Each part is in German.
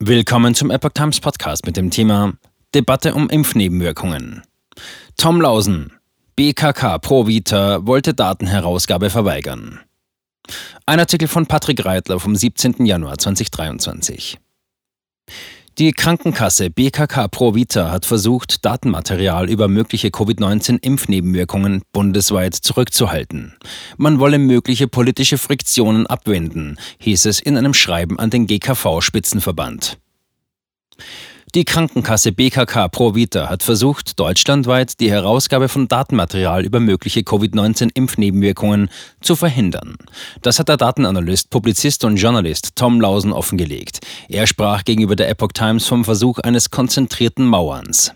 Willkommen zum Epoch Times Podcast mit dem Thema Debatte um Impfnebenwirkungen. Tom Lausen, BKK Pro Vita wollte Datenherausgabe verweigern. Ein Artikel von Patrick Reitler vom 17. Januar 2023. Die Krankenkasse BKK Pro Vita hat versucht, Datenmaterial über mögliche Covid-19-Impfnebenwirkungen bundesweit zurückzuhalten. Man wolle mögliche politische Friktionen abwenden, hieß es in einem Schreiben an den GKV-Spitzenverband. Die Krankenkasse BKK Pro Vita hat versucht, deutschlandweit die Herausgabe von Datenmaterial über mögliche Covid-19-Impfnebenwirkungen zu verhindern. Das hat der Datenanalyst, Publizist und Journalist Tom Lausen offengelegt. Er sprach gegenüber der Epoch Times vom Versuch eines konzentrierten Mauerns.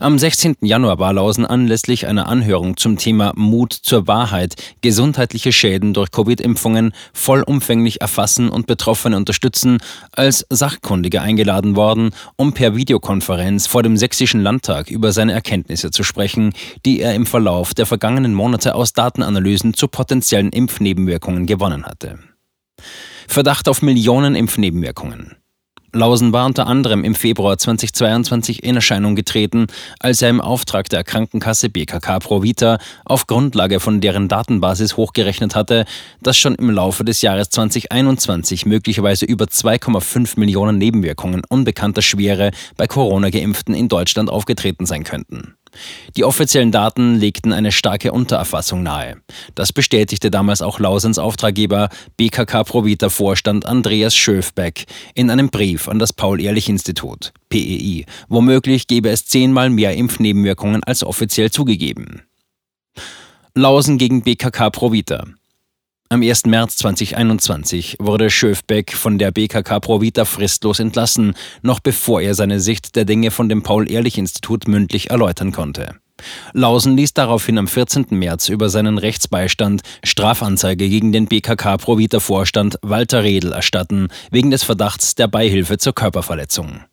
Am 16. Januar war Lausen anlässlich einer Anhörung zum Thema Mut zur Wahrheit, gesundheitliche Schäden durch Covid-Impfungen vollumfänglich erfassen und Betroffene unterstützen, als Sachkundiger eingeladen worden, um per Videokonferenz vor dem Sächsischen Landtag über seine Erkenntnisse zu sprechen, die er im Verlauf der vergangenen Monate aus Datenanalysen zu potenziellen Impfnebenwirkungen gewonnen hatte. Verdacht auf Millionen Impfnebenwirkungen. Lausen war unter anderem im Februar 2022 in Erscheinung getreten, als er im Auftrag der Krankenkasse BKK Provita auf Grundlage von deren Datenbasis hochgerechnet hatte, dass schon im Laufe des Jahres 2021 möglicherweise über 2,5 Millionen Nebenwirkungen unbekannter Schwere bei Corona-Geimpften in Deutschland aufgetreten sein könnten. Die offiziellen Daten legten eine starke Untererfassung nahe. Das bestätigte damals auch Lausens Auftraggeber BKK Provita Vorstand Andreas Schöfbeck in einem Brief an das Paul-Ehrlich-Institut, PEI. Womöglich gäbe es zehnmal mehr Impfnebenwirkungen als offiziell zugegeben. Lausen gegen BKK Provita. Am 1. März 2021 wurde Schöfbeck von der BKK Provita fristlos entlassen, noch bevor er seine Sicht der Dinge von dem Paul-Ehrlich-Institut mündlich erläutern konnte. Lausen ließ daraufhin am 14. März über seinen Rechtsbeistand Strafanzeige gegen den BKK Provita-Vorstand Walter Redl erstatten, wegen des Verdachts der Beihilfe zur Körperverletzung.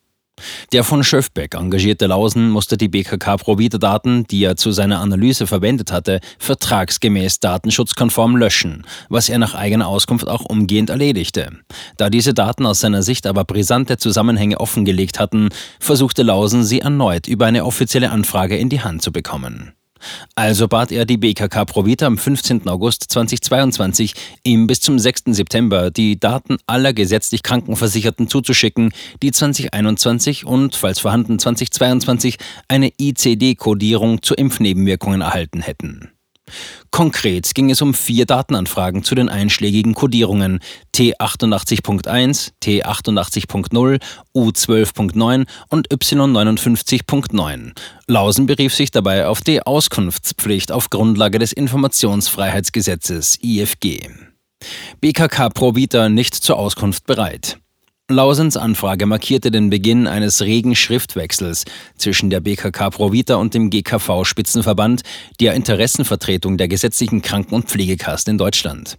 Der von Schöfbeck engagierte Lausen musste die BKK Provida-Daten, die er zu seiner Analyse verwendet hatte, vertragsgemäß datenschutzkonform löschen, was er nach eigener Auskunft auch umgehend erledigte. Da diese Daten aus seiner Sicht aber brisante Zusammenhänge offengelegt hatten, versuchte Lausen sie erneut über eine offizielle Anfrage in die Hand zu bekommen. Also bat er die BKK Provita am 15. August 2022, ihm bis zum 6. September die Daten aller gesetzlich Krankenversicherten zuzuschicken, die 2021 und, falls vorhanden, 2022 eine ICD-Kodierung zu Impfnebenwirkungen erhalten hätten. Konkret ging es um vier Datenanfragen zu den einschlägigen Codierungen T88.1, T88.0, U12.9 und Y59.9. Lausen berief sich dabei auf die Auskunftspflicht auf Grundlage des Informationsfreiheitsgesetzes IFG. BKK Pro Vita nicht zur Auskunft bereit. Lausens Anfrage markierte den Beginn eines regen Schriftwechsels zwischen der BKK Provita und dem GKV Spitzenverband der Interessenvertretung der gesetzlichen Kranken- und Pflegekassen in Deutschland.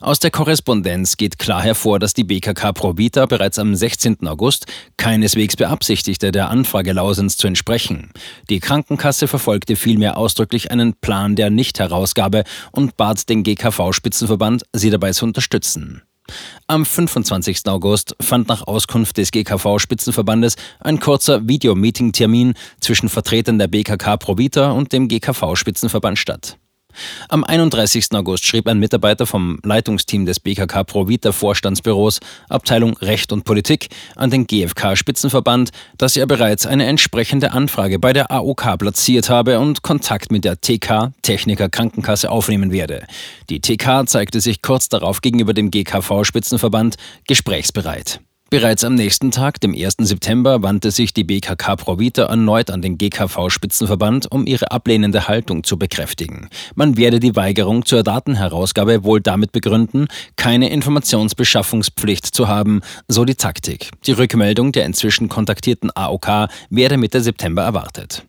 Aus der Korrespondenz geht klar hervor, dass die BKK Provita bereits am 16. August keineswegs beabsichtigte, der Anfrage Lausens zu entsprechen. Die Krankenkasse verfolgte vielmehr ausdrücklich einen Plan der Nichtherausgabe und bat den GKV-Spitzenverband, sie dabei zu unterstützen. Am 25. August fand nach Auskunft des GKV-Spitzenverbandes ein kurzer Videomeeting-Termin zwischen Vertretern der BKK Provita und dem GKV-Spitzenverband statt. Am 31. August schrieb ein Mitarbeiter vom Leitungsteam des BKK Provita Vorstandsbüros Abteilung Recht und Politik an den GfK Spitzenverband, dass er bereits eine entsprechende Anfrage bei der AOK platziert habe und Kontakt mit der TK Techniker Krankenkasse aufnehmen werde. Die TK zeigte sich kurz darauf gegenüber dem GKV Spitzenverband gesprächsbereit. Bereits am nächsten Tag, dem 1. September, wandte sich die BKK Provita erneut an den GKV-Spitzenverband, um ihre ablehnende Haltung zu bekräftigen. Man werde die Weigerung zur Datenherausgabe wohl damit begründen, keine Informationsbeschaffungspflicht zu haben, so die Taktik. Die Rückmeldung der inzwischen kontaktierten AOK werde Mitte September erwartet.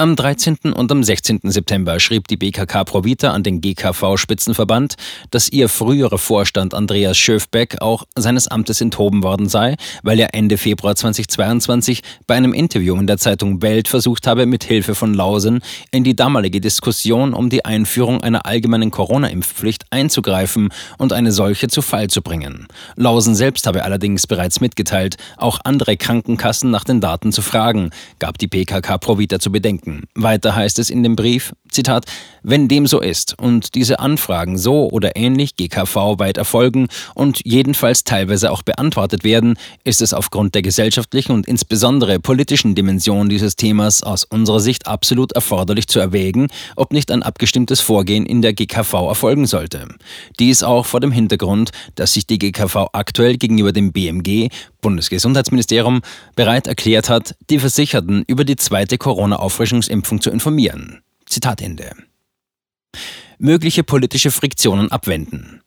Am 13. und am 16. September schrieb die BKK Provita an den GKV-Spitzenverband, dass ihr früherer Vorstand Andreas Schöfbeck auch seines Amtes enthoben worden sei, weil er Ende Februar 2022 bei einem Interview in der Zeitung Welt versucht habe, mit Hilfe von Lausen in die damalige Diskussion um die Einführung einer allgemeinen Corona-Impfpflicht einzugreifen und eine solche zu Fall zu bringen. Lausen selbst habe allerdings bereits mitgeteilt, auch andere Krankenkassen nach den Daten zu fragen, gab die BKK Provita zu bedenken denken. Weiter heißt es in dem Brief, Zitat, wenn dem so ist und diese Anfragen so oder ähnlich GKV weit erfolgen und jedenfalls teilweise auch beantwortet werden, ist es aufgrund der gesellschaftlichen und insbesondere politischen Dimension dieses Themas aus unserer Sicht absolut erforderlich zu erwägen, ob nicht ein abgestimmtes Vorgehen in der GKV erfolgen sollte. Dies auch vor dem Hintergrund, dass sich die GKV aktuell gegenüber dem BMG, Bundesgesundheitsministerium, bereit erklärt hat, die Versicherten über die zweite Corona-Auffrischungsimpfung zu informieren. Zitat Ende. Mögliche politische Friktionen abwenden.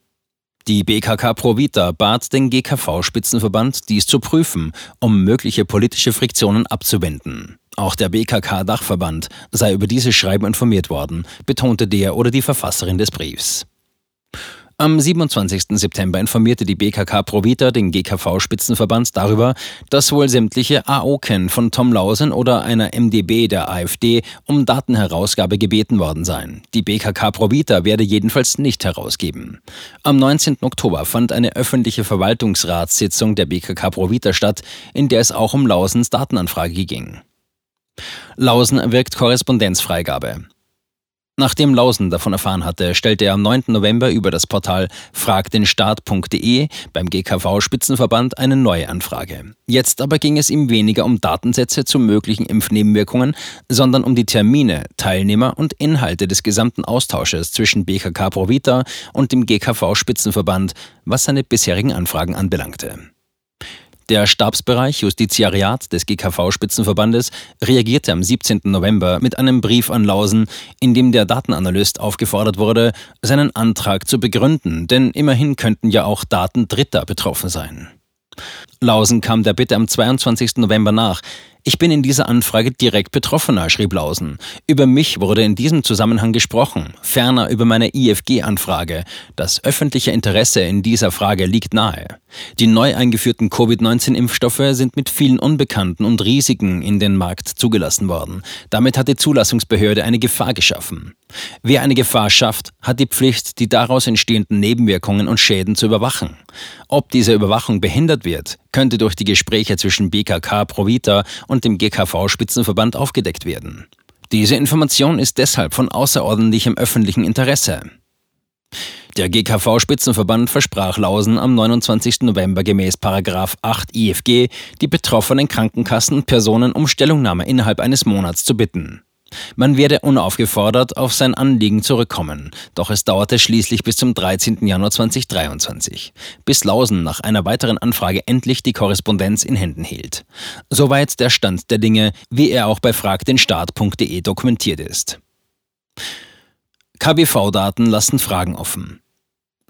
Die BKK Provita bat den GKV-Spitzenverband, dies zu prüfen, um mögliche politische Friktionen abzuwenden. Auch der BKK-Dachverband sei über dieses Schreiben informiert worden, betonte der oder die Verfasserin des Briefs. Am 27. September informierte die BKK Provita den GKV-Spitzenverband darüber, dass wohl sämtliche AOKEN von Tom Lausen oder einer MDB der AfD um Datenherausgabe gebeten worden seien. Die BKK Provita werde jedenfalls nicht herausgeben. Am 19. Oktober fand eine öffentliche Verwaltungsratssitzung der BKK Provita statt, in der es auch um Lausens Datenanfrage ging. Lausen wirkt Korrespondenzfreigabe. Nachdem Lausen davon erfahren hatte, stellte er am 9. November über das Portal fragdenstaat.de beim GKV-Spitzenverband eine neue Anfrage. Jetzt aber ging es ihm weniger um Datensätze zu möglichen Impfnebenwirkungen, sondern um die Termine, Teilnehmer und Inhalte des gesamten Austausches zwischen BKK Provita und dem GKV-Spitzenverband, was seine bisherigen Anfragen anbelangte. Der Stabsbereich Justiziariat des GKV-Spitzenverbandes reagierte am 17. November mit einem Brief an Lausen, in dem der Datenanalyst aufgefordert wurde, seinen Antrag zu begründen, denn immerhin könnten ja auch Daten Dritter betroffen sein. Lausen kam der Bitte am 22. November nach. Ich bin in dieser Anfrage direkt Betroffener, schrieb Lausen. Über mich wurde in diesem Zusammenhang gesprochen, ferner über meine IFG-Anfrage. Das öffentliche Interesse in dieser Frage liegt nahe. Die neu eingeführten Covid-19-Impfstoffe sind mit vielen Unbekannten und Risiken in den Markt zugelassen worden. Damit hat die Zulassungsbehörde eine Gefahr geschaffen. Wer eine Gefahr schafft, hat die Pflicht, die daraus entstehenden Nebenwirkungen und Schäden zu überwachen. Ob diese Überwachung behindert wird, könnte durch die Gespräche zwischen BKK Provita dem GKV-Spitzenverband aufgedeckt werden. Diese Information ist deshalb von außerordentlichem öffentlichen Interesse. Der GKV-Spitzenverband versprach Lausen am 29. November gemäß 8 IFG, die betroffenen Krankenkassen und Personen um Stellungnahme innerhalb eines Monats zu bitten. Man werde unaufgefordert auf sein Anliegen zurückkommen, doch es dauerte schließlich bis zum 13. Januar 2023, bis Lausen nach einer weiteren Anfrage endlich die Korrespondenz in Händen hielt. Soweit der Stand der Dinge, wie er auch bei fragdenstaat.de dokumentiert ist. KBV-Daten lassen Fragen offen.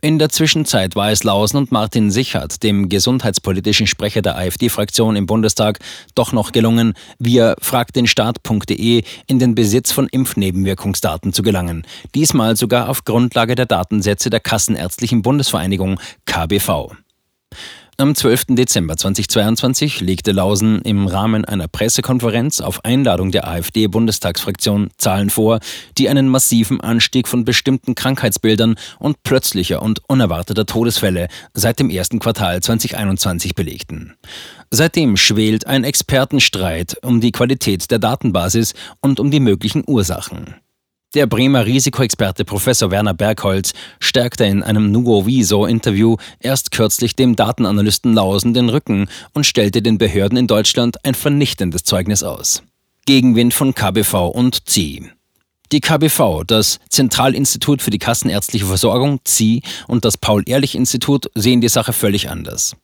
In der Zwischenzeit war es Lausen und Martin Sichert, dem gesundheitspolitischen Sprecher der AfD-Fraktion im Bundestag, doch noch gelungen, via fragdenstaat.de in den Besitz von Impfnebenwirkungsdaten zu gelangen. Diesmal sogar auf Grundlage der Datensätze der Kassenärztlichen Bundesvereinigung KBV. Am 12. Dezember 2022 legte Lausen im Rahmen einer Pressekonferenz auf Einladung der AfD-Bundestagsfraktion Zahlen vor, die einen massiven Anstieg von bestimmten Krankheitsbildern und plötzlicher und unerwarteter Todesfälle seit dem ersten Quartal 2021 belegten. Seitdem schwelt ein Expertenstreit um die Qualität der Datenbasis und um die möglichen Ursachen. Der Bremer Risikoexperte Professor Werner Bergholz stärkte in einem Nuoviso-Interview erst kürzlich dem Datenanalysten Lausen den Rücken und stellte den Behörden in Deutschland ein vernichtendes Zeugnis aus. Gegenwind von KBV und ZI. Die KBV, das Zentralinstitut für die Kassenärztliche Versorgung, ZI, und das Paul-Ehrlich-Institut sehen die Sache völlig anders.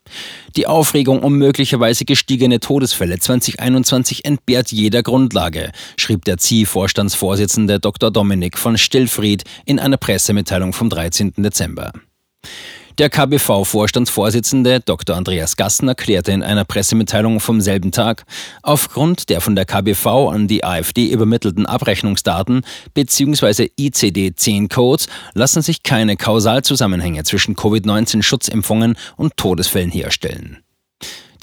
Die Aufregung um möglicherweise gestiegene Todesfälle 2021 entbehrt jeder Grundlage, schrieb der ZI-Vorstandsvorsitzende Dr. Dominik von Stillfried in einer Pressemitteilung vom 13. Dezember. Der KBV-Vorstandsvorsitzende Dr. Andreas Gassen erklärte in einer Pressemitteilung vom selben Tag, aufgrund der von der KBV an die AfD übermittelten Abrechnungsdaten bzw. ICD-10-Codes lassen sich keine Kausalzusammenhänge zwischen Covid-19-Schutzimpfungen und Todesfällen herstellen.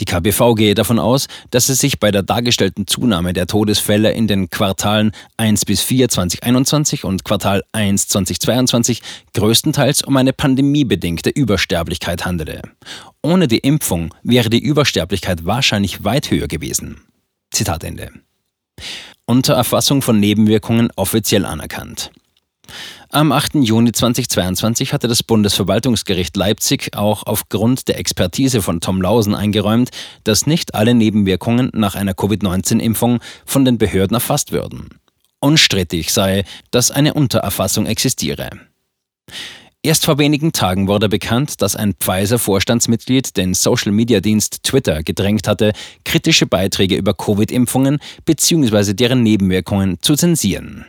Die KBV gehe davon aus, dass es sich bei der dargestellten Zunahme der Todesfälle in den Quartalen 1 bis 4 2021 und Quartal 1 2022 größtenteils um eine pandemiebedingte Übersterblichkeit handele. Ohne die Impfung wäre die Übersterblichkeit wahrscheinlich weit höher gewesen. Zitat Ende. Unter Erfassung von Nebenwirkungen offiziell anerkannt. Am 8. Juni 2022 hatte das Bundesverwaltungsgericht Leipzig auch aufgrund der Expertise von Tom Lausen eingeräumt, dass nicht alle Nebenwirkungen nach einer Covid-19-Impfung von den Behörden erfasst würden. Unstrittig sei, dass eine Untererfassung existiere. Erst vor wenigen Tagen wurde bekannt, dass ein Pfizer-Vorstandsmitglied den Social-Media-Dienst Twitter gedrängt hatte, kritische Beiträge über Covid-Impfungen bzw. deren Nebenwirkungen zu zensieren.